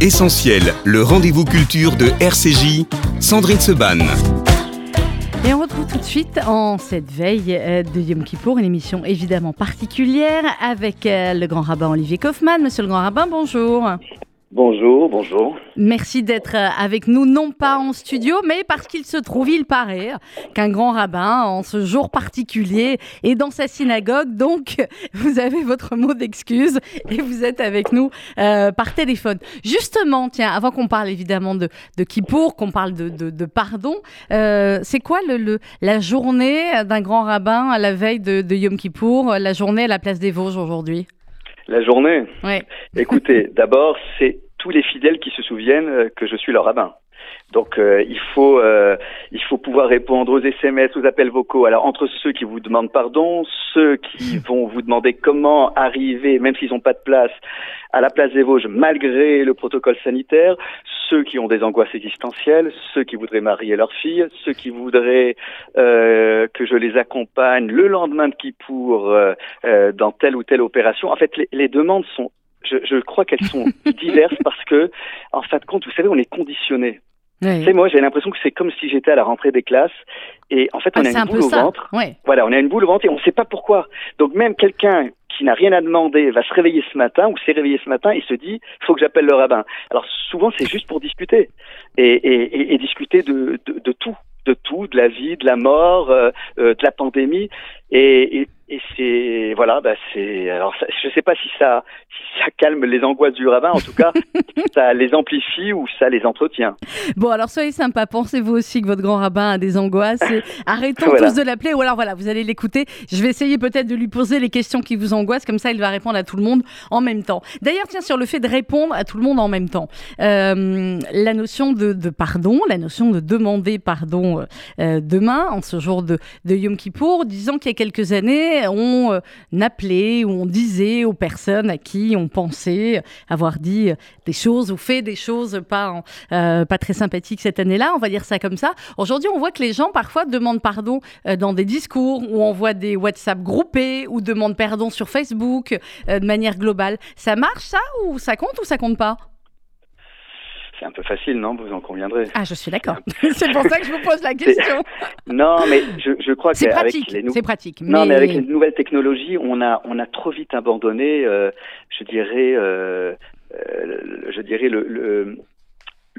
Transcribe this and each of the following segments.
Essentiel, le rendez-vous culture de RCJ, Sandrine Seban. Et on retrouve tout de suite en cette veille euh, de Yom Kippour une émission évidemment particulière avec euh, le grand rabbin Olivier Kaufmann. Monsieur le grand rabbin, bonjour. Bonjour, bonjour. Merci d'être euh, avec nous, non pas en studio, mais parce qu'il se trouve, il paraît, qu'un grand rabbin, en ce jour particulier, est dans sa synagogue. Donc, vous avez votre mot d'excuse et vous êtes avec nous euh, par téléphone. Justement, tiens, avant qu'on parle évidemment de, de Kippour, qu'on parle de, pardon, euh, c'est quoi la journée d'un grand rabbin à la veille de, de Yom Kippour, la journée à la place des Vosges aujourd'hui? La journée Oui. Écoutez, d'abord, c'est tous les fidèles qui se souviennent euh, que je suis leur rabbin. Donc euh, il faut euh, il faut pouvoir répondre aux SMS, aux appels vocaux. Alors entre ceux qui vous demandent pardon, ceux qui vont vous demander comment arriver, même s'ils n'ont pas de place, à la place des Vosges malgré le protocole sanitaire, ceux qui ont des angoisses existentielles, ceux qui voudraient marier leur fille, ceux qui voudraient euh, que je les accompagne le lendemain de Kippour euh, dans telle ou telle opération. En fait, les, les demandes sont je, je crois qu'elles sont diverses parce que, en fin de compte, vous savez, on est conditionné. Oui. moi, j'ai l'impression que c'est comme si j'étais à la rentrée des classes et en fait, on ah, a une boule au ventre. Voilà, on a une boule au ventre et on ne sait pas pourquoi. Donc même quelqu'un qui n'a rien à demander va se réveiller ce matin ou s'est réveillé ce matin et se dit il faut que j'appelle le rabbin. Alors souvent c'est juste pour discuter et, et, et, discuter de, de, de, tout, de tout, de la vie, de la mort, euh, euh de la pandémie et, et c'est voilà, bah c'est alors je sais pas si ça si ça calme les angoisses du rabbin, en tout cas ça les amplifie ou ça les entretient. Bon alors soyez sympa, pensez-vous aussi que votre grand rabbin a des angoisses Arrêtons tous de l'appeler ou alors voilà vous allez l'écouter. Je vais essayer peut-être de lui poser les questions qui vous angoissent, comme ça il va répondre à tout le monde en même temps. D'ailleurs tiens sur le fait de répondre à tout le monde en même temps, euh, la notion de, de, pardon, la notion de demander pardon euh, demain en ce jour de, de Yom Kippour, disant qu'il y a quelques années on euh, appelait ou on disait aux personnes à qui on pensait avoir dit des choses ou fait des choses pas, euh, pas très sympathiques cette année-là, on va dire ça comme ça. Aujourd'hui, on voit que les gens parfois demandent pardon euh, dans des discours ou envoient des WhatsApp groupés ou demandent pardon sur Facebook de manière globale. Ça marche ça ou ça compte ou ça compte pas? C'est un peu facile, non? Vous en conviendrez. Ah, je suis d'accord. c'est pour ça que je vous pose la question. non, mais je, je crois que c'est pratique. C'est pratique. Non, mais... avec les nouvelles technologies, on a on a trop vite abandonné, euh, je dirais, euh, euh, je dirais le, le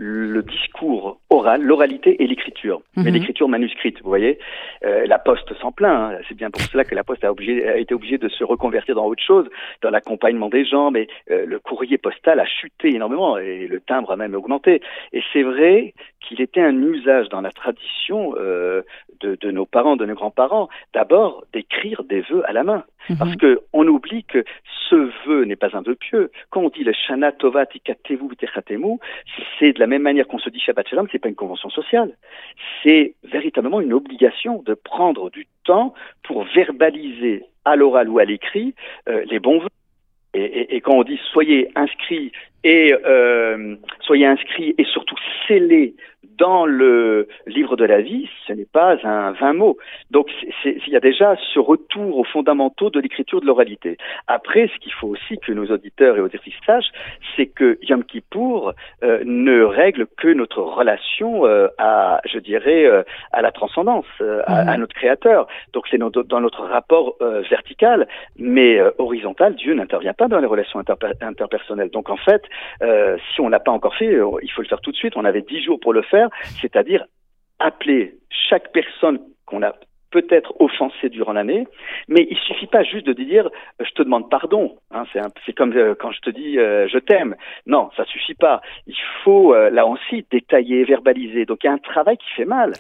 le discours oral, l'oralité et l'écriture, mais mhm. l'écriture manuscrite, vous voyez. Euh, la Poste s'en plaint, hein. c'est bien pour cela que la Poste a, obligé, a, été obligée de se reconvertir dans autre chose, dans l'accompagnement des gens, mais euh, le courrier postal a chuté énormément et le timbre a même augmenté. Et c'est vrai qu'il était un usage dans la tradition euh, de, de, nos parents, de nos grands-parents, d'abord d'écrire des vœux à la main. Mhm. Parce que on oublie que ce vœu n'est pas un vœu pieux. Quand on dit le Shana Tova Tikatevu c'est de la même manière qu'on se dit Shabbat Shalom, c'est pas une convention sociale. C'est véritablement une obligation de prendre du temps pour verbaliser à l'oral ou à l'écrit euh, les bons vœux. Et, et, et, quand on dit soyez inscrits et euh, soyez inscrits et surtout scellés dans le livre de la vie, ce n'est pas un vain mot. Donc il y a déjà ce retour aux fondamentaux de l'écriture de l'oralité. Après, ce qu'il faut aussi que nos auditeurs et auditrices sachent, c'est que Yom Kippour euh, ne règle que notre relation euh, à, je dirais, euh, à la transcendance, à, mhm. à, notre Créateur. Donc c'est dans notre rapport vertical, mais horizontal, Dieu n'intervient pas dans les relations interpersonnelles. Donc en fait, si on n'a pas encore fait, il faut le faire tout de suite. On avait dix jours pour le faire c'est-à-dire appeler chaque personne qu'on a peut-être offensé durant l'année, mais il suffit pas juste de dire euh, je te demande pardon. Hein, c'est comme euh, quand je te dis euh, je t'aime. Non, ça suffit pas. Il faut là aussi détailler, verbaliser. Donc il y a un travail qui fait mal.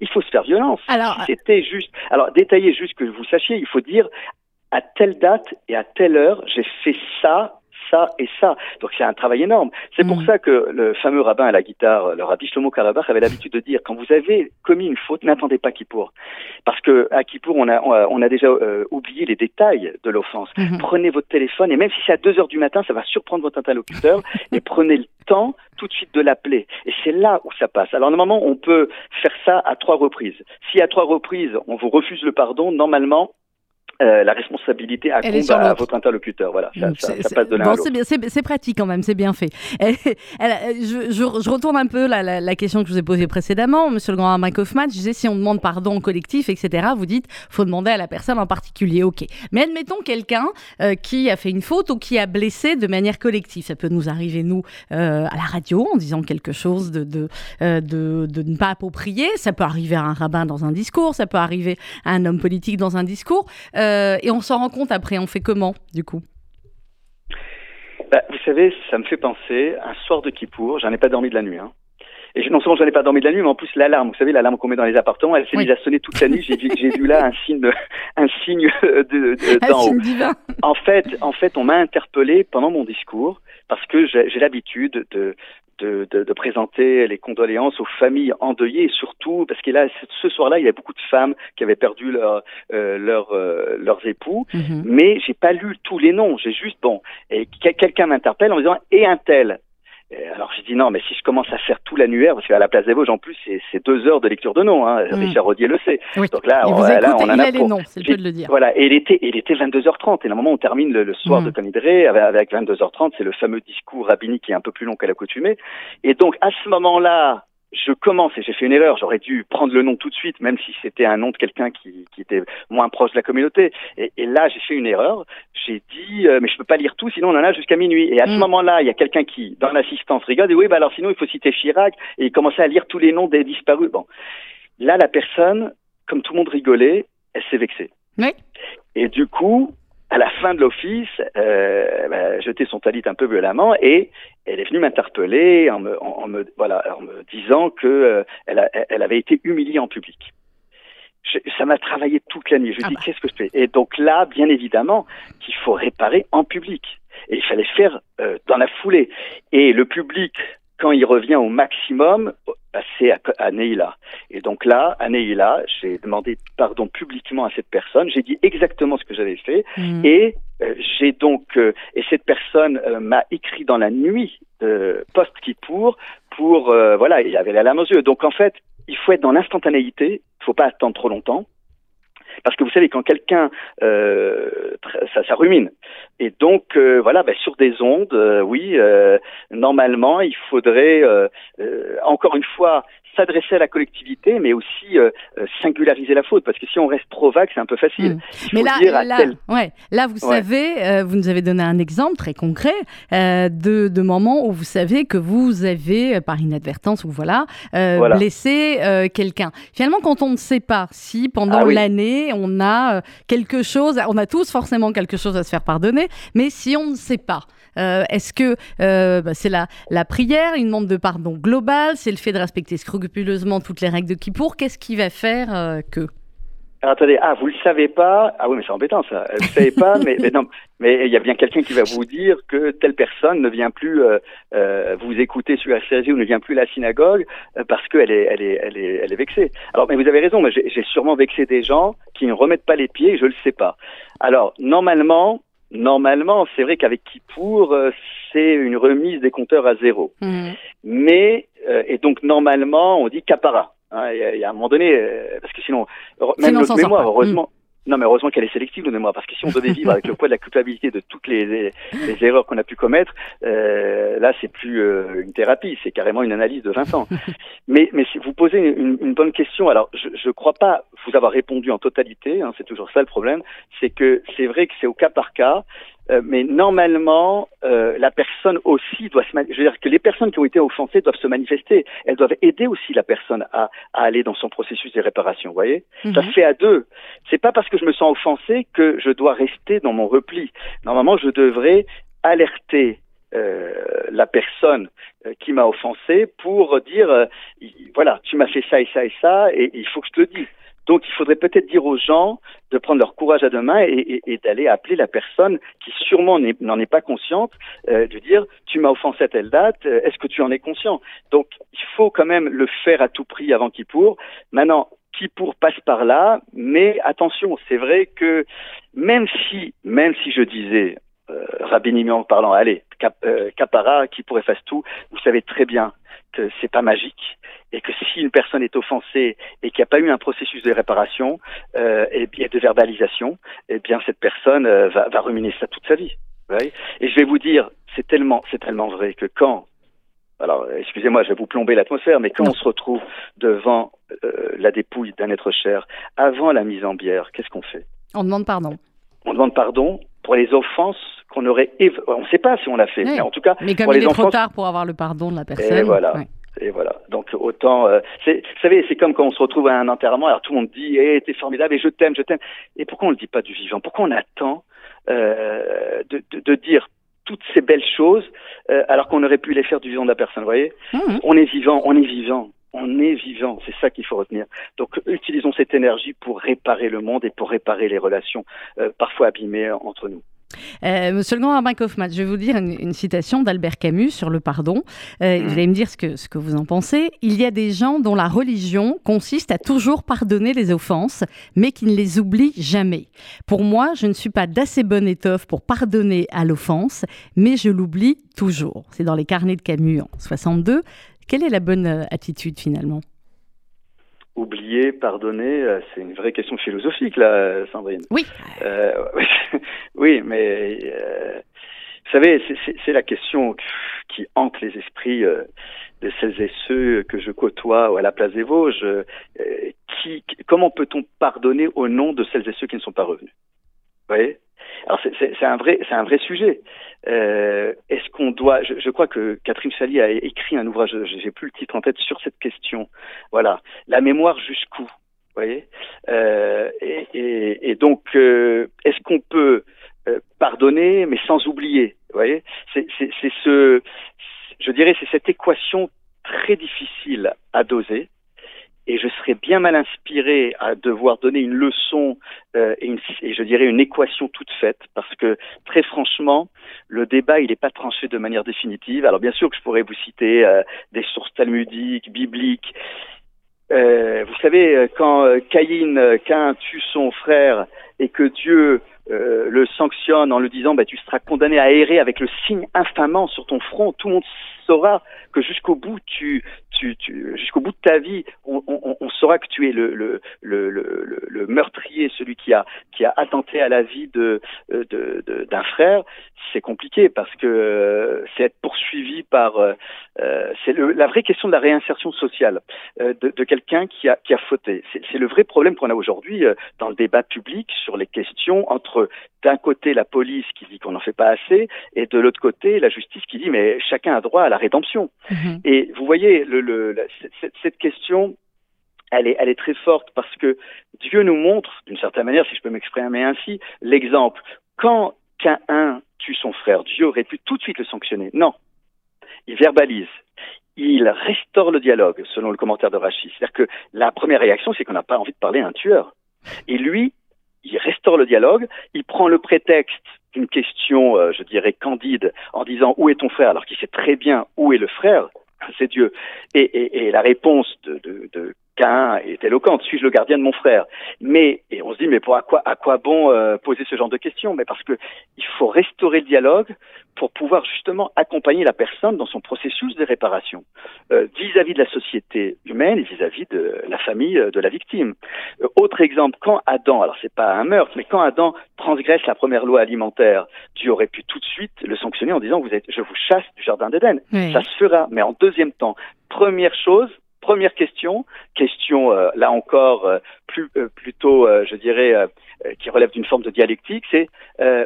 Il faut se faire violence. Alors, c'était juste. Alors détailler juste que vous sachiez, il faut dire à telle date et à telle heure j'ai fait ça ça et ça. Donc c'est un travail énorme. C'est pour mm. ça que le fameux rabbin à la guitare, le rabbi Shlomo Karabach, avait l'habitude de dire quand vous avez commis une faute, n'attendez pas Kippour. Parce que à Kippour, on a, on a déjà euh, oublié les détails de l'offense. Mm-hmm. Prenez votre téléphone et même si c'est à 2 heures du matin, ça va surprendre votre interlocuteur et prenez le temps tout de suite de l'appeler. Et c'est là où ça passe. Alors normalement, on peut faire ça à trois reprises. Si à trois reprises, on vous refuse le pardon, normalement, euh, la responsabilité à, à, votre interlocuteur. Voilà, ça, ça, passe de l'un bon, C'est pratique quand même, c'est bien fait. je, je, retourne un peu la, la, question que je vous ai posée précédemment, Monsieur le Grand Mike Hoffman. Je disais si on demande pardon au collectif, etc. Vous dites faut demander à la personne en particulier. Ok, mais admettons quelqu'un euh, qui a fait une faute ou qui a blessé de manière collective. Ça peut nous arriver nous euh, à la radio en disant quelque chose de de, de de ne pas approprié. Ça peut arriver à un rabbin dans un discours, ça peut arriver à un homme politique dans un discours. Euh, et on s'en rend compte après. On fait comment, du coup? Bah, Vous savez, ça me fait penser, un soir de Kippour, j'en ai pas dormi de la nuit. Hein. Et non seulement j'en ai pas dormi de la nuit, mais en plus l'alarme, vous savez, l'alarme qu'on met dans les appartements, elle s'est mise à sonner toute la nuit. J'ai vu, là un signe, un signe de, d'en haut. En fait, en fait, on m'a interpellé pendant mon discours parce que j'ai l'habitude de, de, de, de, présenter les condoléances aux familles endeuillées et surtout parce que là ce soir-là il y a beaucoup de femmes qui avaient perdu leur, euh, leur euh, leurs époux mhm. mais j'ai pas lu tous les noms j'ai juste bon et quelqu'un m'interpelle en me disant et un tel? Alors j'ai dit non, mais si je commence à faire tout l'annuaire, parce qu'à la place des Vosges, en plus, c'est deux heures de lecture de noms. Hein. Mm. Richard Rodier le sait. Donc là, on, là, on en a, les noms, c'est le de le dire. Voilà, et il était, il était 22h30. Et normalement, on termine le, soir mm. de Conidré avec, avec 22h30. C'est le fameux discours rabbinique qui est un peu plus long qu'à l'accoutumée. Et donc, à ce moment-là, je commence et j'ai fait une erreur. J'aurais dû prendre le nom tout de suite, même si c'était un nom de quelqu'un qui, qui, était moins proche de la communauté. Et, et là, j'ai fait une erreur. J'ai dit, euh, mais je peux pas lire tout, sinon on en a jusqu'à minuit. Et à ce mm. moment-là, il y a quelqu'un qui, dans l'assistance, rigole et oui, bah alors sinon il faut citer Chirac. Et il commençait à lire tous les noms des disparus. Bon, là, la personne, comme tout le monde rigolait, elle s'est vexée. Oui. Et du coup, à la fin de l'office, euh, bah, a jeté son talit un peu violemment et elle est venue m'interpeller en me, en, me, voilà, en me disant que euh, elle, elle, avait été humiliée en public. Je, ça m'a travaillé toute la nuit. Je lui ai ah dit bah. qu'est-ce que je fais? Et donc là, bien évidemment, qu'il faut réparer en public. Et il fallait faire euh, dans la foulée. Et le public quand il revient au maximum, bah, c'est à, à Neila. Et donc là, à Neila, j'ai demandé pardon publiquement à cette personne. J'ai dit exactement ce que j'avais fait. Mmh. Et euh, j'ai donc euh, et cette personne euh, m'a écrit dans la nuit post Kippour pour voilà, il avait la larme aux yeux. Donc en fait, il faut être dans l'instantanéité. Il faut pas attendre trop longtemps. Parce que vous savez, quand quelqu'un, euh, ça, ça rumine. Et donc, euh, voilà, ben, sur des ondes, euh, oui, normalement, il faudrait, encore une fois, s'adresser à la collectivité, mais aussi euh, euh, singulariser la faute, parce que si on reste trop vague, c'est un peu facile. Hmm. Mais là, là, ouais, là, vous savez, euh, vous nous avez donné un exemple très concret de, de moments où vous savez que vous avez, par inadvertance ou voilà, blessé quelqu'un. Finalement, quand on ne sait pas si pendant ah l'année, on a quelque chose, on a tous forcément quelque chose à se faire pardonner, mais si on ne sait pas, est-ce que bah, c'est la, la prière, une demande de pardon globale, c'est le fait de respecter scrupuleusement scrupuleusement toutes les règles de Kippour, qu'est-ce qui va faire euh, que? Alors, attendez, ah, vous le savez pas? Ah oui, mais c'est embêtant ça. Vous le savez pas, mais, non, mais il y a bien quelqu'un qui va vous dire que telle personne ne vient plus euh, euh, vous écouter sur RCG ou ne vient plus à la synagogue parce qu'elle est, elle est, elle est, elle est vexée. Alors, mais vous avez raison, j'ai sûrement vexé des gens qui ne remettent pas les pieds, je le sais pas. Alors, normalement, normalement, c'est vrai qu'avec Kippour, c'est une remise des compteurs à zéro. Mmh. Mais euh, et donc normalement, on dit capara. Hein, il y, a un moment donné, euh, parce que sinon, même notre mémoire, heureusement. Mm. Non, mais heureusement qu'elle est sélective, nos mémoires, parce que si on devait vivre avec le poids de la culpabilité de toutes les, les, erreurs qu'on a pu commettre, euh, là, c'est plus euh, une thérapie, c'est carrément une analyse de 20 ans. mais, mais si vous posez une, une bonne question, alors je ne crois pas vous avoir répondu en totalité, hein, c'est toujours ça le problème, c'est que c'est vrai que c'est au cas par cas, euh, mais normalement, euh, la personne aussi doit se. Je veux dire que les personnes qui ont été offensées doivent se manifester. Elles doivent aider aussi la personne à, à aller dans son processus de réparation. Vous voyez, ça se mhm. fait à deux. C'est pas parce que je me sens offensé que je dois rester dans mon repli. Normalement, je devrais alerter euh, la personne euh, qui m'a offensé pour dire euh, voilà, tu m'as fait ça et ça et ça, et il faut que je te le dise. Donc il faudrait peut-être dire aux gens de prendre leur courage à deux mains et, d'aller appeler la personne qui sûrement n'en est pas consciente, euh, de dire tu m'as offensé à telle date, euh, est-ce que tu en es conscient? Donc il faut quand même le faire à tout prix avant pour. Maintenant, pour passe par là, mais attention, c'est vrai que même si, même si je disais, euh, rabbiniquement parlant, allez, euh, capara, qui pourrait faire tout, vous savez très bien c'est pas magique et que si une personne est offensée et qu'il n'y a pas eu un processus de réparation euh, et, de verbalisation, eh bien cette personne euh, va, va ruminer ça toute sa vie. Et je vais vous dire, c'est tellement, c'est tellement vrai que quand alors, excusez-moi, je vais vous plomber l'atmosphère, mais quand on se retrouve devant euh, la dépouille d'un être cher, avant la mise en bière, qu'est-ce qu'on fait? On demande pardon. On demande pardon pour les offenses qu'on aurait. On ne sait pas si on l'a fait, mais en tout cas. Mais comme pour il les est trop tard pour avoir le pardon de la personne. Et voilà. Et voilà. Donc autant, euh, vous savez, c'est comme quand on se retrouve à un enterrement, alors tout le monde dit, eh, t'es formidable et je t'aime, je t'aime. Et pourquoi on le dit pas du vivant? Pourquoi on attend euh, de, de, de, dire toutes ces belles choses euh, alors qu'on aurait pu les faire du vivant de la personne. Vous voyez? Mmh. On est vivant, on est vivant. On est vivant, c'est ça qu'il faut retenir. Donc utilisons cette énergie pour réparer le monde et pour réparer les relations parfois abîmées entre nous. Euh, Monsieur le grand Rabin Kaufmann, je vais vous dire une, citation d'Albert Camus sur le pardon. Euh, Vous allez me dire ce que, ce que vous en pensez. Il y a des gens dont la religion consiste à toujours pardonner les offenses, mais qui ne les oublient jamais. Pour moi, je ne suis pas d'assez bonne étoffe pour pardonner à l'offense, mais je l'oublie toujours. C'est dans les carnets de Camus en 62. Quelle est la bonne euh, attitude finalement? Oublier, pardonner, euh, c'est une vraie question philosophique, là, Sandrine. Oui. Euh, oui, mais euh, vous savez, c'est la question qui hante les esprits de celles et ceux que je côtoie à la place des Vosges. qui, comment peut-on pardonner au nom de celles et ceux qui ne sont pas revenus? Vous voyez? Alors c'est un vrai, sujet. Euh, Est-ce qu'on doit je, crois que Catherine Chali a écrit un ouvrage, j'ai plus le titre en tête sur cette question. Voilà, la mémoire jusqu'où, voyez? Euh, et, donc, euh, est-ce qu'on peut pardonner mais sans oublier, voyez? C'est ce, je dirais, c'est cette équation très difficile à doser et je serais bien mal inspiré à devoir donner une leçon euh, et, je dirais une équation toute faite, parce que très franchement, le débat il n'est pas tranché de manière définitive. Alors bien sûr que je pourrais vous citer euh, des sources talmudiques, bibliques. Euh, vous savez, euh, quand euh, Caïn, Cain tue son frère et que Dieu le sanctionne en lui disant bah, tu seras condamné à errer avec le signe infamant sur ton front, tout le monde saura que jusqu'au bout, tu, tu, tu jusqu'au bout de ta vie, on, on, on, saura que tu es le, le, le, le, meurtrier, celui qui a, qui a attenté à la vie de, de, de d'un frère. C'est compliqué parce que euh, c'est être poursuivi par. Euh, euh c'est la vraie question de la réinsertion sociale euh, de, de quelqu'un qui a, qui a fauté. C'est le vrai problème qu'on a aujourd'hui dans le débat public sur les questions entre d'un côté la police qui dit qu'on n'en fait pas assez et de l'autre côté la justice qui dit mais chacun a droit à la rédemption. Mhm. Et vous voyez, le, le, cette, cette, question, elle est, elle est très forte parce que Dieu nous montre, d'une certaine manière, si je peux m'exprimer ainsi, l'exemple. Quand qu'un tue son frère, Dieu aurait pu tout de suite le sanctionner. Non. Il verbalise. Il restaure le dialogue, selon le commentaire de Rachid. C'est-à-dire que la première réaction, c'est qu'on n'a pas envie de parler à un tueur. Et lui, il restaure le dialogue, il prend le prétexte d'une question, euh, je dirais, candide, en disant où est ton frère, alors qu'il sait très bien où est le frère, c'est Dieu. Et, la réponse de Cain est éloquente. Suis-je le gardien de mon frère? Mais et on se dit mais pour à quoi à quoi bon euh, poser ce genre de questions? Mais parce que il faut restaurer le dialogue pour pouvoir justement accompagner la personne dans son processus de réparation euh, vis-à-vis de la société humaine et vis-à-vis de la famille euh, de la victime. autre exemple, quand Adam, alors c'est pas un meurtre, mais quand Adam transgresse la première loi alimentaire, Dieu aurait pu tout de suite le sanctionner en disant vous êtes, je vous chasse du jardin d'Éden. Ça se fera, mais en deuxième temps, première chose, Première question, question euh, là encore euh, plus euh, plutôt, je dirais, qui relève d'une forme de dialectique, c'est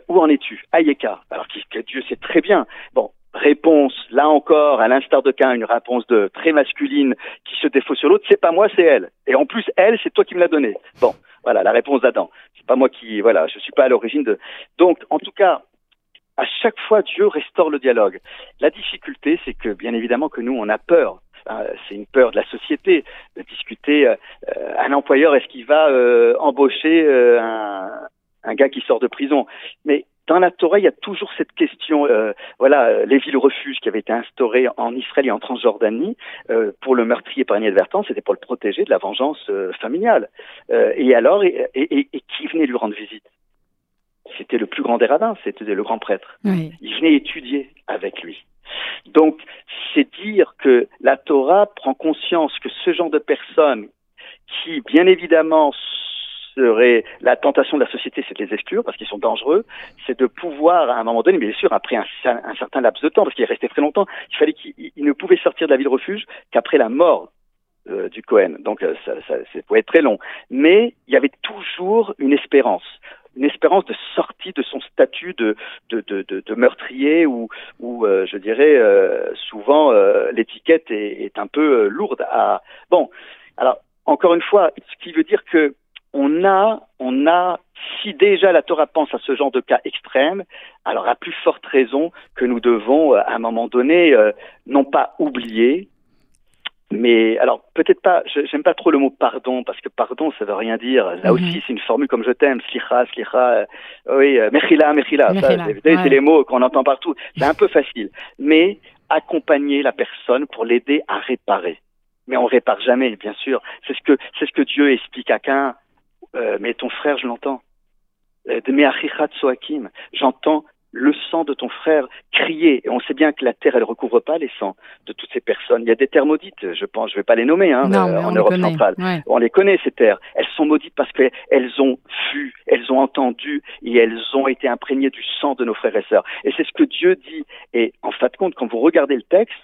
où en es-tu? Ayeka. Alors que Dieu sait très bien. Bon, réponse, là encore, à l'instar de Cain, une réponse de très masculine qui se défaut sur l'autre, c'est pas moi, c'est elle. Et en plus, elle, c'est toi qui me l'as donnée. Bon, voilà, la réponse d'Adam. C'est pas moi qui, voilà, je suis pas à l'origine de. Donc, en tout cas, à chaque fois, Dieu restaure le dialogue. La difficulté, c'est que, bien évidemment, que nous, on a peur c'est une peur de la société de discuter. Euh, un employeur, est-ce qu'il va euh, embaucher euh, un, un, gars qui sort de prison? Mais dans la Torah, il y a toujours cette question. voilà, les villes refuges qui avaient été instaurées en Israël et en Transjordanie pour le meurtrier par inadvertance, c'était pour le protéger de la vengeance familiale. et alors, et, et, et, qui venait lui rendre visite? C'était le plus grand des rabbins, c'était le grand prêtre. Il venait étudier avec lui. Donc, c'est dire que la Torah prend conscience que ce genre de personnes qui, bien évidemment, serait la tentation de la société, c'est de les exclure parce qu'ils sont dangereux, c'est de pouvoir à un moment donné, bien sûr après un, un certain laps de temps, parce qu'il est resté très longtemps, il fallait qu'il ne pouvait sortir de la ville refuge qu'après la mort euh, du Cohen. Donc euh, ça, ça, ça, pouvait être très long. Mais il y avait toujours une espérance une espérance de sortie de son statut de, de, de, de, meurtrier où, où euh, je dirais, euh, souvent l'étiquette est, est, un peu lourde à... Bon, alors, encore une fois, ce qui veut dire que on a, on a, si déjà la Torah pense à ce genre de cas extrême, alors à plus forte raison que nous devons, à un moment donné, non pas oublier, mais alors peut-être pas, j'aime pas trop le mot pardon parce que pardon ça veut rien dire. Là mhm. aussi c'est une formule comme je t'aime, slicha, slicha, euh, oui, euh, mechila, mechila. C'est les mots qu'on entend partout. C'est un peu facile, mais accompagner la personne pour l'aider à réparer. Mais on répare jamais, bien sûr. C'est ce que c'est ce que Dieu explique à Cain. Euh, mais ton frère, je l'entends. Euh, J'entends le sang de ton frère crier. Et on sait bien que la terre, elle recouvre pas les sangs de toutes ces personnes. Il y a des terres maudites, je pense, je vais pas les nommer, hein, euh, en Europe centrale. On les connaît, ces terres. Elles sont maudites parce qu'elles ont vu, elles ont entendu et elles ont été imprégnées du sang de nos frères et sœurs. Et c'est ce que Dieu dit. Et en fin de compte, quand vous regardez le texte,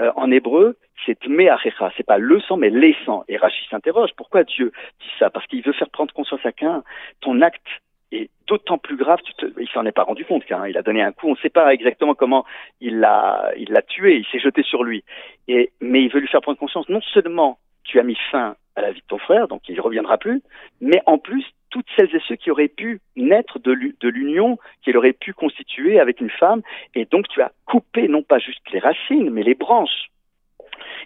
euh, en hébreu, c'est me'achecha, c'est pas le sang, mais les sangs. Et Rachid s'interroge, pourquoi Dieu dit ça? Parce qu'il veut faire prendre conscience à qu'un, ton acte et d'autant plus grave, il s'en est pas rendu compte hein, il a donné un coup, on ne sait pas exactement comment il l'a, tué, il s'est jeté sur lui. Mais il veut lui faire prendre conscience, non seulement tu as mis fin à la vie de ton frère, donc il ne reviendra plus, mais en plus, toutes celles et ceux qui auraient pu naître de l'union qu'il aurait pu constituer avec une femme, et donc tu as coupé non pas juste les racines, mais les branches.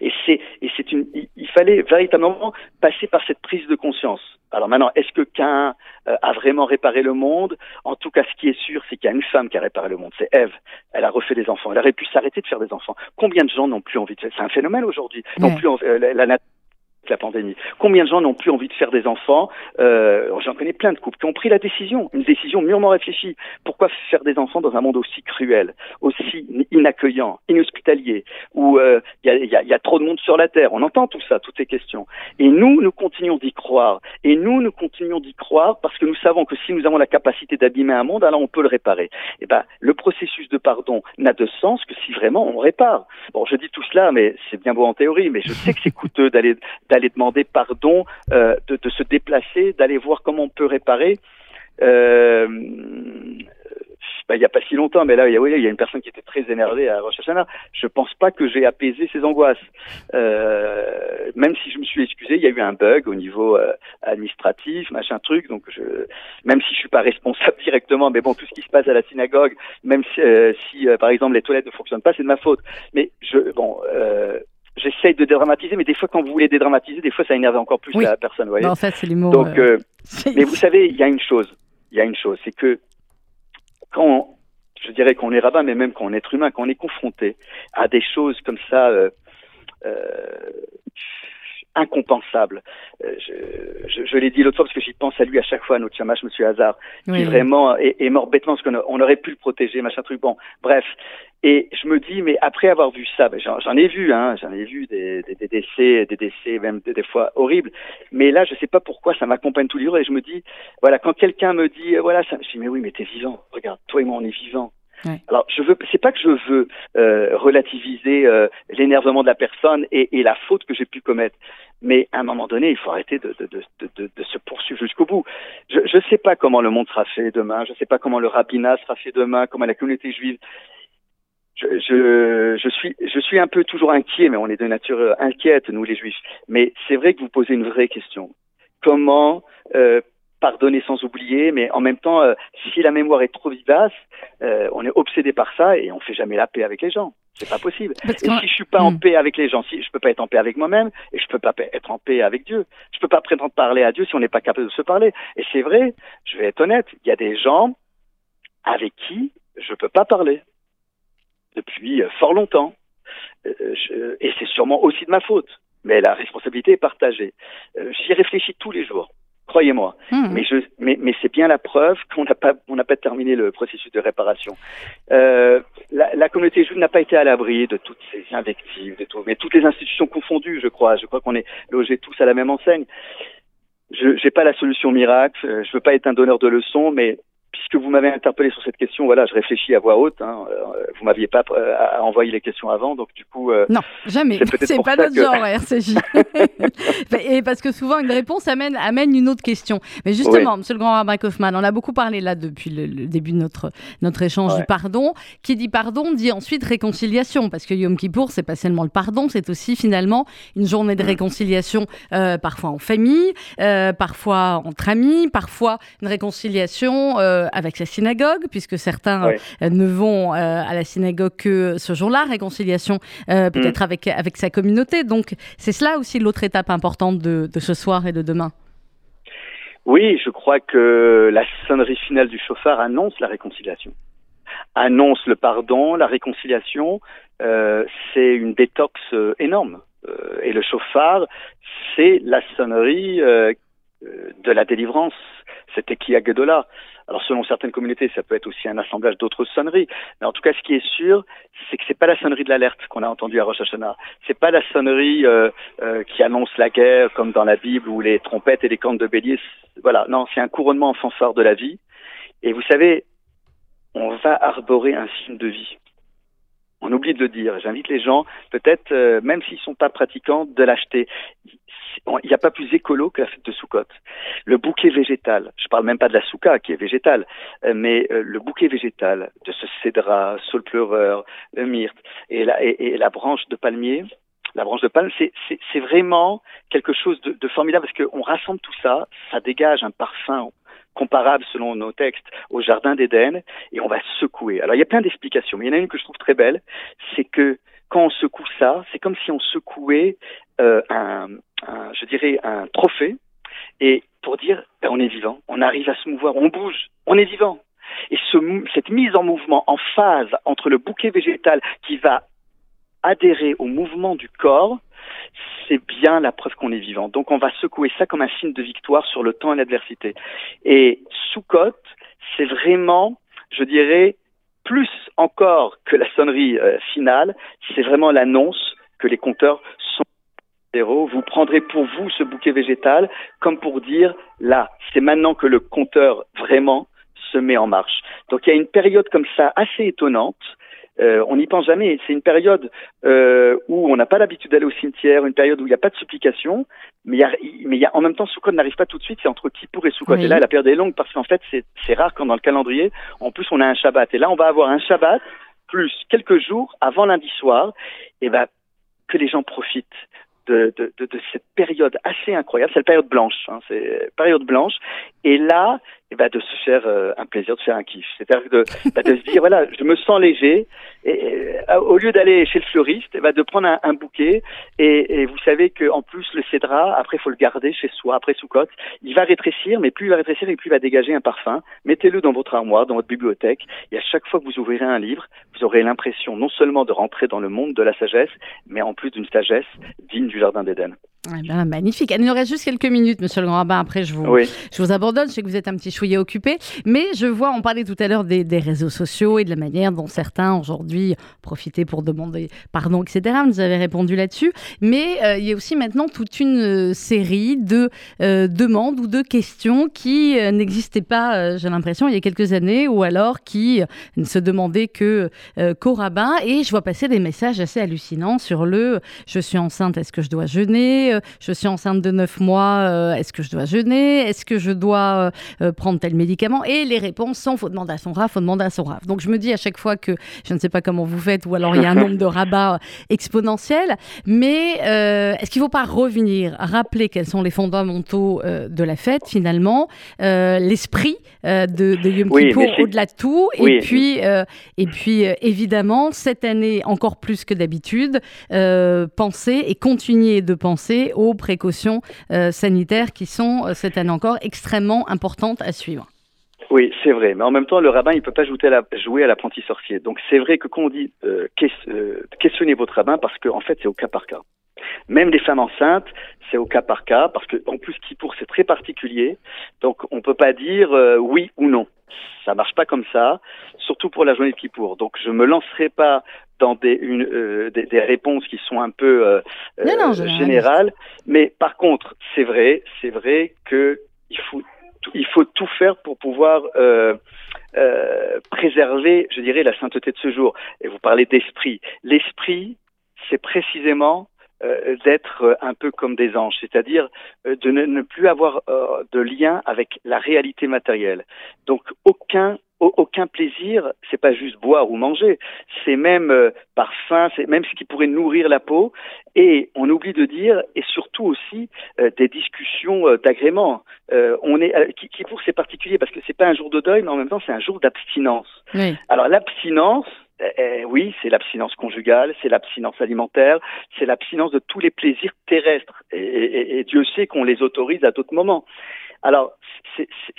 Et c'est, et c'est une, il fallait véritablement passer par cette prise de conscience. Alors maintenant, est-ce que Cain euh, a vraiment réparé le monde? En tout cas, ce qui est sûr, c'est qu'il y a une femme qui a réparé le monde, c'est Ève. Elle a refait des enfants. Elle aurait pu s'arrêter de faire des enfants. Combien de gens n'ont plus envie de faire? C'est un phénomène aujourd'hui. Non plus euh, la, la, la pandémie. Combien de gens n'ont plus envie de faire des enfants euh, J'en connais plein de couples qui ont pris la décision, une décision mûrement réfléchie. Pourquoi faire des enfants dans un monde aussi cruel, aussi inaccueillant, inhospitalier, où il euh, y, a, y, y, a, trop de monde sur la Terre? On entend tout ça, toutes ces questions. Et nous, nous continuons d'y croire. Et nous, nous continuons d'y croire parce que nous savons que si nous avons la capacité d'abîmer un monde, alors on peut le réparer. Et eh ben, le processus de pardon n'a de sens que si vraiment on répare. Bon, je dis tout cela, mais c'est bien beau en théorie, mais je sais que c'est coûteux d'aller d'aller demander pardon, euh, de, se déplacer, d'aller voir comment on peut réparer. Euh, bah, il n'y a pas si longtemps, mais là, il y, a, une personne qui était très énervée à Rosh Hashanah. Je pense pas que j'ai apaisé ses angoisses. Euh, même si je me suis excusé, il y a eu un bug au niveau euh, administratif, machin truc. Donc, même si je suis pas responsable directement, mais bon, tout ce qui se passe à la synagogue, même si, si par exemple les toilettes ne fonctionnent pas, c'est de ma faute. Mais je, bon, j'essaye de dédramatiser, mais des fois, quand vous voulez dédramatiser, des fois, ça énerve encore plus la personne. Vous voyez bon, ça, c'est les mots. Donc, euh, mais vous savez, il y a une chose. Il y a une chose, c'est que quand, je dirais qu'on est rabbin, mais même quand on est être humain, quand on est confronté à des choses comme ça, euh, euh, incompensable. Euh, je, je, je l'ai dit l'autre fois parce que j'y pense à lui à chaque fois, à notre chamash, Monsieur Hazard, qui vraiment est, est, mort bêtement parce qu'on on aurait pu le protéger, machin truc. Bon, bref. Et je me dis, mais après avoir vu ça, ben j'en ai vu, hein, j'en ai vu des, des, des, décès, des décès même des, des, fois horribles. Mais là, je sais pas pourquoi ça m'accompagne tous les jours et je me dis, voilà, quand quelqu'un me dit, voilà, ça, je dis, mais oui, mais t'es vivant. Regarde, toi et moi, on est vivants. Alors, je veux, c'est pas que je veux euh, relativiser euh, l'énervement de la personne et, la faute que j'ai pu commettre, mais à un moment donné, il faut arrêter de, de, de, de, se poursuivre jusqu'au bout. Je ne sais pas comment le monde sera fait demain, je ne sais pas comment le rabbinat sera fait demain, comment la communauté juive. Je, je, suis, je suis un peu toujours inquiet, mais on est de nature inquiète, nous les juifs. Mais c'est vrai que vous posez une vraie question. Comment euh, pardonner sans oublier, mais en même temps, euh, si la mémoire est trop vivace, euh, on est obsédé par ça et on fait jamais la paix avec les gens. C'est pas possible. et si je suis pas en hmm. paix avec les gens, si je peux pas être en paix avec moi-même et je peux pas être en paix avec Dieu, je peux pas prétendre parler à Dieu si on n'est pas capable de se parler. Et c'est vrai, je vais être honnête, il y a des gens avec qui je peux pas parler depuis euh, fort longtemps. Euh, je, et c'est sûrement aussi de ma faute. Mais la responsabilité est partagée. Euh, J'y réfléchis tous les jours croyez-moi. Mmh. Mais, je, mais, mais c'est bien la preuve qu'on n'a pas, on n'a pas terminé le processus de réparation. Euh, la, communauté juive n'a pas été à l'abri de toutes ces invectives, de tout, mais toutes les institutions confondues, je crois. Je crois qu'on est logés tous à la même enseigne. Je n'ai pas la solution miracle. Je veux pas être un donneur de leçons, mais puisque vous m'avez interpellé sur cette question, voilà, je réfléchis à voix haute. Hein, euh, vous m'aviez pas euh, envoyé les questions avant, donc du coup. Euh, non, jamais. C'est pas notre genre RCJ. et parce que souvent une réponse amène amène une autre question. Mais justement, Monsieur le Grand Rabbin Kaufmann, on a beaucoup parlé là depuis le, début de notre notre échange du pardon. Qui dit pardon dit ensuite réconciliation, parce que Yom Kippour, c'est pas seulement le pardon, c'est aussi finalement une journée de réconciliation, parfois en famille, parfois entre amis, parfois une réconciliation. Euh, avec la synagogue, puisque certains euh, ne vont euh, à la synagogue que ce jour-là, réconciliation peut-être mm. avec, avec sa communauté. Donc c'est cela aussi l'autre étape importante de, de ce soir et de demain. Oui, je crois que la sonnerie finale du chauffard annonce la réconciliation, annonce le pardon, la réconciliation. c'est une détox énorme. et le chauffard, c'est la sonnerie de la délivrance. C'était qui a Gedola. Alors selon certaines communautés, ça peut être aussi un assemblage d'autres sonneries. Mais en tout cas, ce qui est sûr, c'est que c'est pas la sonnerie de l'alerte qu'on a entendue à Rosh Hashanah. C'est pas la sonnerie euh, euh, qui annonce la guerre, comme dans la Bible, où les trompettes et les cornes de bélier. Voilà, non, c'est un couronnement en fanfare de la vie. Et vous savez, on va arborer un signe de vie. On oublie de le dire. J'invite les gens, peut-être, euh, même s'ils ne sont pas pratiquants, de l'acheter il n'y a pas plus écolo que la fête de Soukhot. Le bouquet végétal, je parle même pas de la souka qui est végétale, euh, mais euh, le bouquet végétal de ce cédra, saule pleureur, le myrte et la, branche de palmier, la branche de palme, c'est vraiment quelque chose de formidable parce qu'on rassemble tout ça, ça dégage un parfum comparable selon nos textes au jardin d'Éden et on va secouer. Alors il y a plein d'explications, mais il y en a une que je trouve très belle, c'est que quand on secoue ça, c'est comme si on secouait euh, un, je dirais, un trophée, et pour dire, ben, on est vivant, on arrive à se mouvoir, on bouge, on est vivant. Et ce, cette mise en mouvement, en phase entre le bouquet végétal qui va adhérer au mouvement du corps, c'est bien la preuve qu'on est vivant. Donc on va secouer ça comme un signe de victoire sur le temps et l'adversité. Et Soukot, c'est vraiment, je dirais, plus encore que la sonnerie euh, finale, c'est vraiment l'annonce que les compteurs sont zéro. Vous prendrez pour vous ce bouquet végétal comme pour dire là, c'est maintenant que le compteur vraiment se met en marche. Donc il y a une période comme ça assez étonnante euh, on n'y pense jamais. C'est une période euh, où on n'a pas l'habitude d'aller au cimetière, une période où il n'y a pas de supplication, mais, y a, mais y a, en même temps, Soukot n'arrive pas tout de suite, c'est entre Kippour et Soukot. Et là, la période est longue parce qu'en fait, c'est rare quand dans le calendrier, en plus, on a un Shabbat. Et là, on va avoir un Shabbat plus quelques jours avant lundi soir, et ben que les gens profitent de, de, de, de, cette période assez incroyable. C'est la période blanche, hein, c'est période blanche. Et là, eh de se faire euh, un plaisir, de faire un kiff. C'est-à-dire de, bah, de se dire, voilà, je me sens léger. Et, au lieu d'aller chez le fleuriste, eh de prendre un, bouquet. Et, et, vous savez qu'en plus, le cédra, après, il faut le garder chez soi, après sous côte. Il va rétrécir, mais plus il va rétrécir et plus il va dégager un parfum. Mettez-le dans votre armoire, dans votre bibliothèque. Et à chaque fois que vous ouvrirez un livre, vous aurez l'impression non seulement de rentrer dans le monde de la sagesse, mais en plus d'une sagesse digne du Jardin d'Éden. Eh ben, magnifique. Il nous reste juste quelques minutes, monsieur le grand rabbin. Après, je vous, je vous abandonne. Je sais que vous êtes un petit chouillet occupé. Mais je vois, on parlait tout à l'heure des, réseaux sociaux et de la manière dont certains aujourd'hui profitaient pour demander pardon, etc. Vous avez répondu là-dessus. Mais euh, il y a aussi maintenant toute une euh, série de euh, demandes ou de questions qui n'existaient pas, j'ai l'impression, il y a quelques années, ou alors qui ne se demandaient que qu'au rabbin. Et je vois passer des messages assez hallucinants sur le je suis enceinte, est-ce que je dois jeûner? Euh, je suis enceinte de 9 mois, euh, est-ce que je dois jeûner? Est-ce que je dois euh, prendre tel médicament? Et les réponses sont faut demander à son RAF, faut demander à son RAF. Donc je me dis à chaque fois que je ne sais pas comment vous faites, ou alors il y a un nombre de rabats exponentiel, mais est-ce qu'il ne faut pas revenir, rappeler quels sont les fondamentaux de la fête finalement, l'esprit de, Yom Kippur au-delà de tout, et puis, et puis évidemment, cette année encore plus que d'habitude, penser et continuer de penser aux précautions euh, sanitaires qui sont, euh, cette année encore, extrêmement importantes à suivre. Oui, c'est vrai. Mais en même temps, le rabbin, il ne peut pas jouer à l'apprenti sorcier. Donc c'est vrai que quand on dit euh, questionnez votre rabbin, parce qu'en en fait, c'est au cas par cas. Même les femmes enceintes, c'est au cas par cas, parce que en plus Kippour c'est très particulier, donc on peut pas dire oui ou non. Ça marche pas comme ça, surtout pour la journée de Kippour. Donc je me lancerai pas dans des, une, euh, des, des, réponses qui sont un peu euh, non, non, générales, mais par contre c'est vrai, c'est vrai que il faut il faut tout faire pour pouvoir euh, euh, préserver, je dirais, la sainteté de ce jour. Et vous parlez d'esprit. L'esprit, c'est précisément euh, d'être un peu comme des anges, c'est-à-dire euh, de ne, ne, plus avoir euh, de lien avec la réalité matérielle. Donc aucun aucun plaisir, c'est pas juste boire ou manger, c'est même euh, parfum, c'est même ce qui pourrait nourrir la peau. Et on oublie de dire, et surtout aussi euh, des discussions euh, d'agrément. Euh, on est, qui, qui, pour c'est particulier parce que c'est pas un jour de deuil, mais en même temps c'est un jour d'abstinence. Oui. Alors l'abstinence, eh, oui, c'est l'abstinence conjugale, c'est l'abstinence alimentaire, c'est l'abstinence de tous les plaisirs terrestres. Et, et, et Dieu sait qu'on les autorise à d'autres moments. Alors,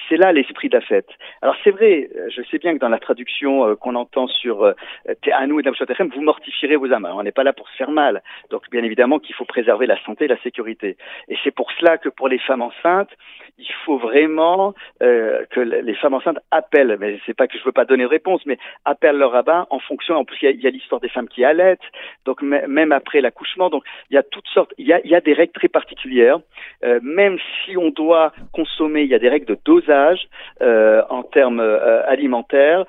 c'est là l'esprit de la fête. Alors, c'est vrai, je sais bien que dans la traduction euh, qu'on entend sur euh, Te'anu et vous mortifierez vos âmes. On n'est pas là pour se faire mal. Donc, bien évidemment qu'il faut préserver la santé et la sécurité. Et c'est pour cela que pour les femmes enceintes, il faut vraiment euh, que les femmes enceintes appellent, mais c'est pas que je veux pas donner de réponse, mais appellent leur rabbin en fonction, en plus il y a, l'histoire des femmes qui allaitent, donc même après l'accouchement, donc il y a toutes sortes, il y a, des règles très particulières, euh, même si on doit consommer, il y a des règles de dosage euh, en termes alimentaires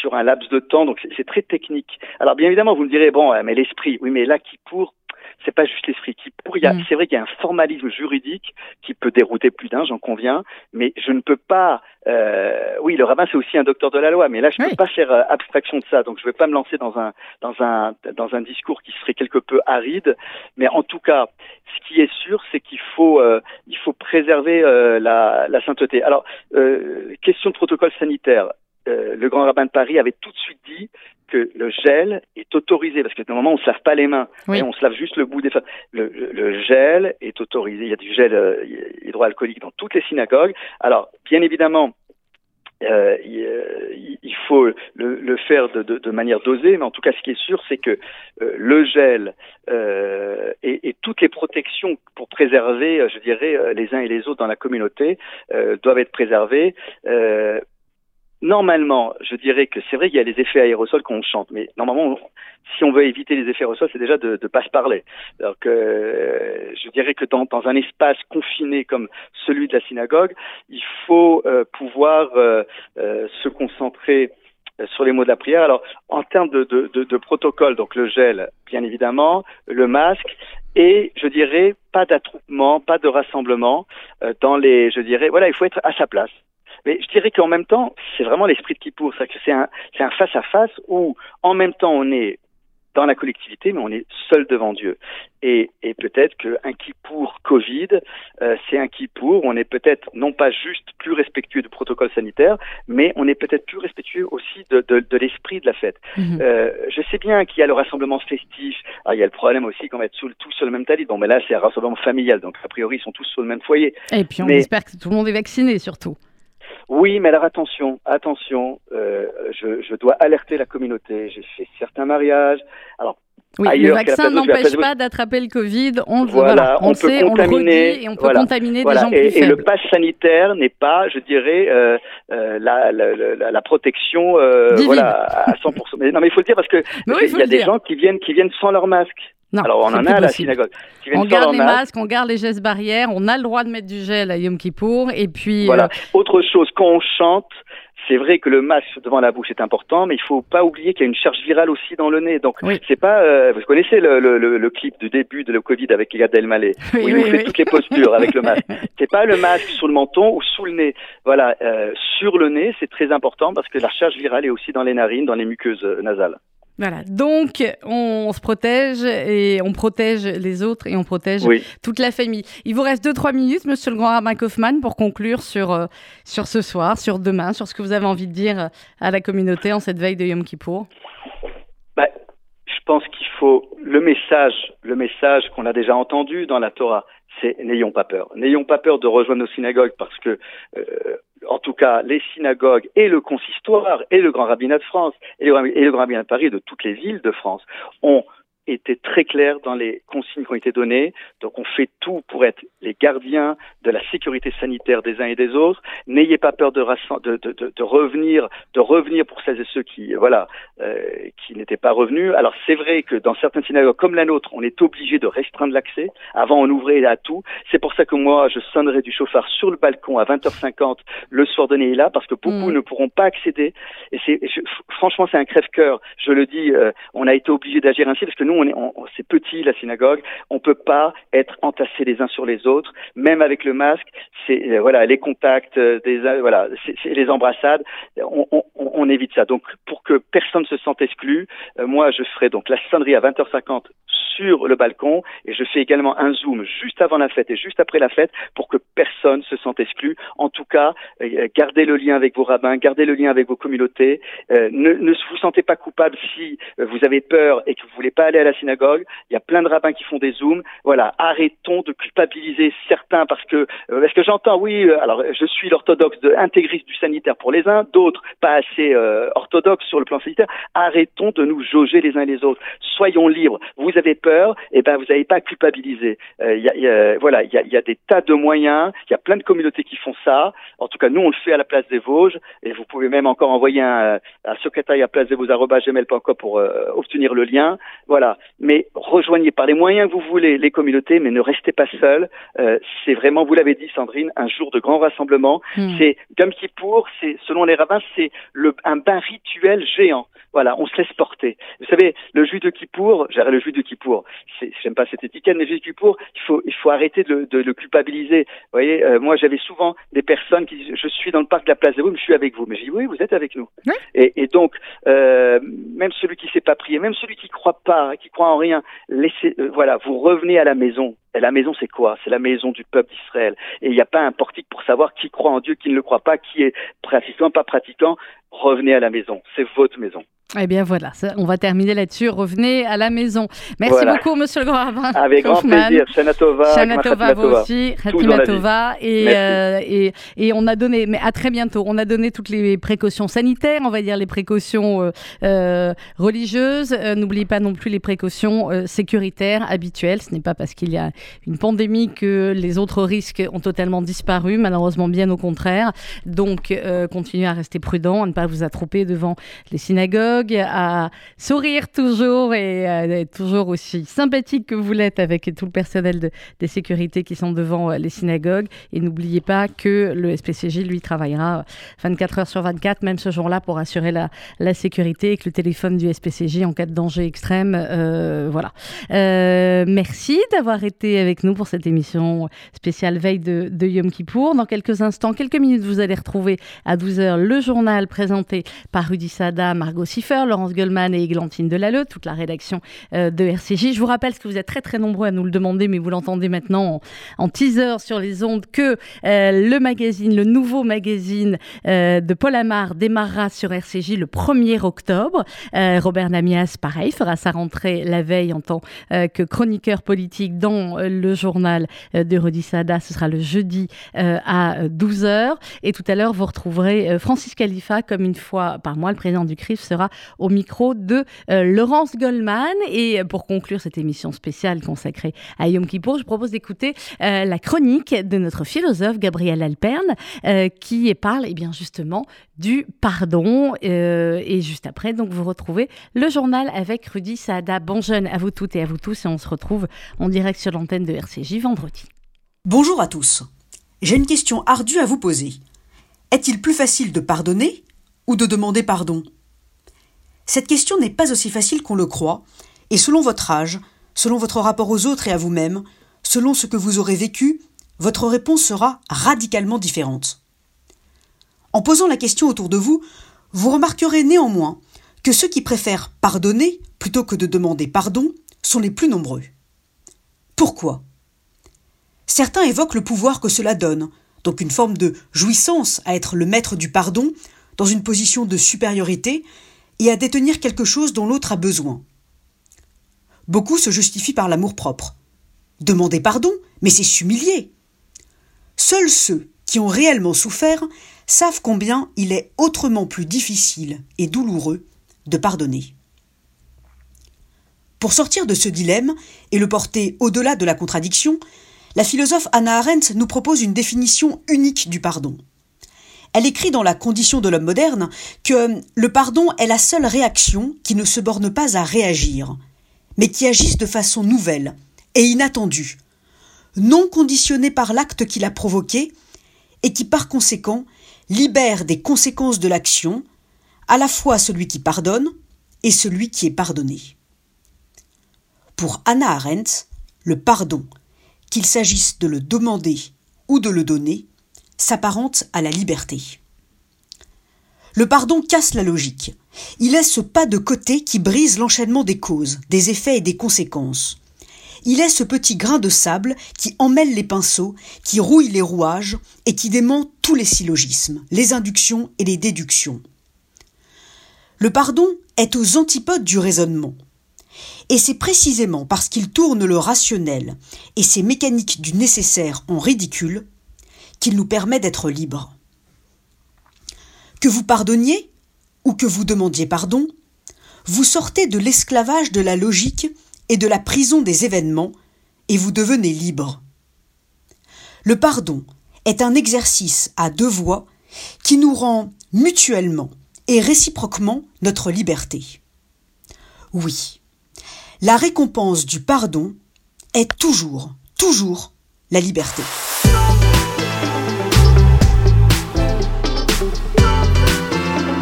sur un laps de temps, donc c'est très technique. Alors bien évidemment, vous me direz, bon, mais l'esprit, oui, mais là qui pour c'est pas juste l'esprit qui pour. Mm. c'est vrai qu'il y a un formalisme juridique qui peut dérouter plus d'un, j'en conviens, mais je ne peux pas. Euh, oui, le rabbin c'est aussi un docteur de la loi, mais là je ne oui. peux pas faire euh, abstraction de ça, donc je ne vais pas me lancer dans un dans un dans un discours qui serait quelque peu aride, mais en tout cas, ce qui est sûr, c'est qu'il faut euh, il faut préserver euh, la, la sainteté. Alors, euh, question de protocole sanitaire. Euh, le grand rabbin de Paris avait tout de suite dit que le gel est autorisé parce que normalement on se lave pas les mains, oui. et on se lave juste le bout des le, le, le, gel est autorisé. Il y a du gel euh, hydroalcoolique dans toutes les synagogues. Alors bien évidemment. Euh, il, il, faut le, le faire de, de, de, manière dosée, mais en tout cas, ce qui est sûr, c'est que le gel et, et, toutes les protections pour préserver, je dirais, les uns et les autres dans la communauté doivent être préservées normalement, je dirais que c'est vrai qu'il y a les effets aérosols qu'on chante, mais normalement, si on veut éviter les effets aérosols, c'est déjà de ne pas se parler. Alors que euh, je dirais que dans, dans, un espace confiné comme celui de la synagogue, il faut euh, pouvoir euh, euh se concentrer euh, sur les mots de la prière. Alors, en termes de, de, de, de protocole, donc le gel, bien évidemment, le masque, et je dirais pas d'attroupement, pas de rassemblement dans les, je dirais, voilà, il faut être à sa place. Mais je dirais qu'en même temps, c'est vraiment l'esprit de Kippour. C'est un, un face-à-face où, en même temps, on est dans la collectivité, mais on est seul devant Dieu. Et, et peut-être qu'un Kippour Covid, euh, c'est un Kippour où on est peut-être non pas juste plus respectueux du protocole sanitaire, mais on est peut-être plus respectueux aussi de, de, de l'esprit de la fête. Mhm. Euh, je sais bien qu'il y a le rassemblement festif. Ah, il y a le problème aussi qu'on va être sous, tous sur le même talit. Bon, mais là, c'est un rassemblement familial, donc a priori, ils sont tous sur le même foyer. Et puis on mais... espère que tout le monde est vacciné surtout. Oui, mais alors attention, attention, euh, je, je, dois alerter la communauté. J'ai fait certains mariages. Alors, oui, ailleurs, le vaccin n'empêche pas d'attraper le Covid. On, voilà, voilà, on, on le sait, on le redit et on peut voilà, contaminer des gens et, plus faibles. Et le pass sanitaire n'est pas, je dirais, euh, euh, la, la, la, la, protection euh, voilà, à 100%. Mais, non, mais il faut le dire parce que oui, il y a des dire. gens qui viennent, qui viennent sans leur masque. Non, Alors on en a à la synagogue. On garde les masques, on garde les gestes barrières, on a le droit de mettre du gel à Yom Kippour et puis. Voilà. Autre chose, quand on chante, c'est vrai que le masque devant la bouche est important, mais il faut pas oublier qu'il y a une charge virale aussi dans le nez. Donc oui. c'est pas, euh, vous connaissez le, le, le, clip du début de le Covid avec Gad Elmaleh, oui, où il oui, fait toutes les postures avec le masque. C'est pas le masque sur le menton ou sous le nez. Voilà, euh, sur le nez, c'est très important parce que la charge virale est aussi dans les narines, dans les muqueuses euh, nasales. Voilà, donc on se protège et on protège les autres et on protège oui. toute la famille. Il vous reste 2-3 minutes, monsieur le grand rabbin Kaufmann, pour conclure sur, euh, sur ce soir, sur demain, sur ce que vous avez envie de dire à la communauté en cette veille de Yom Kippour. Bah, je pense qu'il faut le message, le message qu'on a déjà entendu dans la Torah, c'est n'ayons pas peur. N'ayons pas peur de rejoindre nos synagogues parce que euh, en tout cas, les synagogues et le consistoire et le grand rabbinat de France et le, grand rabbinat de Paris de toutes les villes de France ont été très clair dans les consignes qui ont été données. Donc on fait tout pour être les gardiens de la sécurité sanitaire des uns et des autres. N'ayez pas peur de, de, de, de, revenir, de revenir pour celles et ceux qui, voilà, euh, qui n'étaient pas revenus. Alors c'est vrai que dans certaines synagogues comme la nôtre, on est obligé de restreindre l'accès. Avant on ouvrait à tout. C'est pour ça que moi je sonnerai du chauffard sur le balcon à 20h50 le soir de là parce que beaucoup mm. ne pourront pas accéder. Et c'est franchement c'est un crève-cœur. Je le dis, euh, on a été obligé d'agir ainsi parce que nous on est, c'est petit la synagogue, on peut pas être entassés les uns sur les autres, même avec le masque. C'est euh, voilà les contacts, euh, des voilà, c'est les embrassades, on, évite ça. Donc pour que personne se sente exclu, moi je ferai donc la sonnerie à 20h50 sur le balcon et je fais également un zoom juste avant la fête et juste après la fête pour que personne se sente exclu. En tout cas, euh, gardez le lien avec vos rabbins, gardez le lien avec vos communautés. Euh, ne, ne vous sentez pas coupable si euh, vous avez peur et que vous voulez pas aller à synagogue. Il y a plein de rabbins qui font des zooms. Voilà, arrêtons de culpabiliser certains parce que parce que j'entends oui. alors je suis l'orthodoxe de intégriste du sanitaire pour les uns, d'autres pas assez orthodoxes sur le plan sanitaire. Arrêtons de nous jauger les uns les autres. Soyons libres. Vous avez peur, et eh ben vous n'avez pas à culpabiliser. Euh, voilà, il y a, des tas de moyens. Il y a plein de communautés qui font ça. En tout cas, nous on le fait à la place des Vosges, et vous pouvez même encore envoyer un, un secrétariat place des Vosges pour euh, obtenir le lien. Voilà. Mais rejoignez par les moyens que vous voulez les communautés, mais ne restez pas seuls. Euh, c'est vraiment, vous l'avez dit, Sandrine, un jour de grand rassemblement. Hmm. C'est Yom Kippour, c'est selon les rabbins, c'est le un bain rituel géant. Voilà, on se laisse porter. Vous savez, le juif de Kippour, j'ai le juif de Kippour, j'aime pas cette étiquette, mais le juif de Kippour, il faut, il faut arrêter de, de le culpabiliser. Vous voyez, euh, moi j'avais souvent des personnes qui disent, je suis dans le parc de la place de vous, mais je suis avec vous. Mais je dis, oui, vous êtes avec nous. Et, et, donc, euh, même celui qui sait pas prier, même celui qui croit pas, qui croit en rien, euh, voilà, vous revenez à la maison. Et la maison, c'est quoi? C'est la maison du peuple d'Israël. Et il n'y a pas un portique pour savoir qui croit en Dieu, qui ne le croit pas, qui est pratiquant, pas pratiquant. Revenez à la maison. C'est votre maison. Eh bien voilà, on va terminer là-dessus. Revenez à la maison. Merci beaucoup, Monsieur le Grand Rabbin. Avec grand plaisir. Shanatova. Shanatova, vous aussi. Tova. Et, euh, et, et, on a donné, mais à très bientôt, on a donné toutes les précautions sanitaires, on va dire les précautions euh, euh religieuses. N'oubliez pas non plus les précautions sécuritaires habituelles. Ce n'est pas parce qu'il y a une pandémie que les autres risques ont totalement disparu, malheureusement bien au contraire. Donc continuez à rester prudent, à ne pas vous attroper devant les synagogues à sourire toujours et euh, toujours aussi sympathique que vous l'êtes avec tout le personnel de, des sécurités qui sont devant euh, les synagogues. Et n'oubliez pas que le SPCJ, lui, travaillera 24 heures sur 24, même ce jour-là, pour assurer la, sécurité et que le téléphone du SPCJ, en cas de danger extrême, euh, voilà. merci d'avoir été avec nous pour cette émission spéciale veille de, Yom Kippour. Dans quelques instants, quelques minutes, vous allez retrouver à 12h le journal présenté par Rudy Sada, Margot Laurence Goldman et Églantine Delalleux, toute la rédaction euh, de RCJ. Je vous rappelle, ce que vous êtes très très nombreux à nous le demander, mais vous l'entendez maintenant en, teaser sur les ondes, que euh, le magazine, le nouveau magazine euh, de Paul Amar démarrera sur RCJ le 1er octobre. Robert Namias, pareil, fera sa rentrée la veille en tant que chroniqueur politique dans le journal de Rodi Sada. Ce sera le jeudi à 12h. Et tout à l'heure, vous retrouverez Francis Khalifa, comme une fois par mois, le président du CRIF sera au micro de euh, Laurence Goldman. Et pour conclure cette émission spéciale consacrée à Yom Kippour, je propose d'écouter euh, la chronique de notre philosophe Gabriel Alperne euh, qui parle eh bien, justement du pardon. et juste après, donc, vous retrouvez le journal avec Rudy Saada. Bon jeune à vous toutes et à vous tous et on se retrouve en direct sur l'antenne de RCJ vendredi. Bonjour à tous. J'ai une question ardue à vous poser. Est-il plus facile de pardonner ou de demander pardon? Cette question n'est pas aussi facile qu'on le croit, et selon votre âge, selon votre rapport aux autres et à vous-même, selon ce que vous aurez vécu, votre réponse sera radicalement différente. En posant la question autour de vous, vous remarquerez néanmoins que ceux qui préfèrent pardonner plutôt que de demander pardon sont les plus nombreux. Pourquoi? Certains évoquent le pouvoir que cela donne, donc une forme de jouissance à être le maître du pardon, dans une position de supériorité et à détenir quelque chose dont l'autre a besoin. Beaucoup se justifient par l'amour-propre. Demander pardon, mais c'est s'humilier. Seuls ceux qui ont réellement souffert savent combien il est autrement plus difficile et douloureux de pardonner. Pour sortir de ce dilemme et le porter au-delà de la contradiction, la philosophe Anna Arendt nous propose une définition unique du pardon. Elle écrit dans La condition de l'homme moderne que le pardon est la seule réaction qui ne se borne pas à réagir, mais qui agisse de façon nouvelle et inattendue, non conditionnée par l'acte qui l'a provoqué, et qui par conséquent libère des conséquences de l'action à la fois celui qui pardonne et celui qui est pardonné. Pour Anna Arendt, le pardon, qu'il s'agisse de le demander ou de le donner, s'apparente à la liberté. Le pardon casse la logique. Il laisse ce pas de côté qui brise l'enchaînement des causes, des effets et des conséquences. Il est ce petit grain de sable qui emmêle les pinceaux, qui rouille les rouages et qui dément tous les syllogismes, les inductions et les déductions. Le pardon est aux antipodes du raisonnement. Et c'est précisément parce qu'il tourne le rationnel et ses mécaniques du nécessaire en ridicule qu'il nous permet d'être libres. Que vous pardonniez ou que vous demandiez pardon, vous sortez de l'esclavage de la logique et de la prison des événements et vous devenez libre. Le pardon est un exercice à deux voies qui nous rend mutuellement et réciproquement notre liberté. Oui, la récompense du pardon est toujours, toujours la liberté.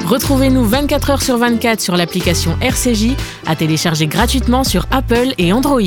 Retrouvez-nous 24 heures sur 24 sur l'application RCJ à télécharger gratuitement sur Apple et Android.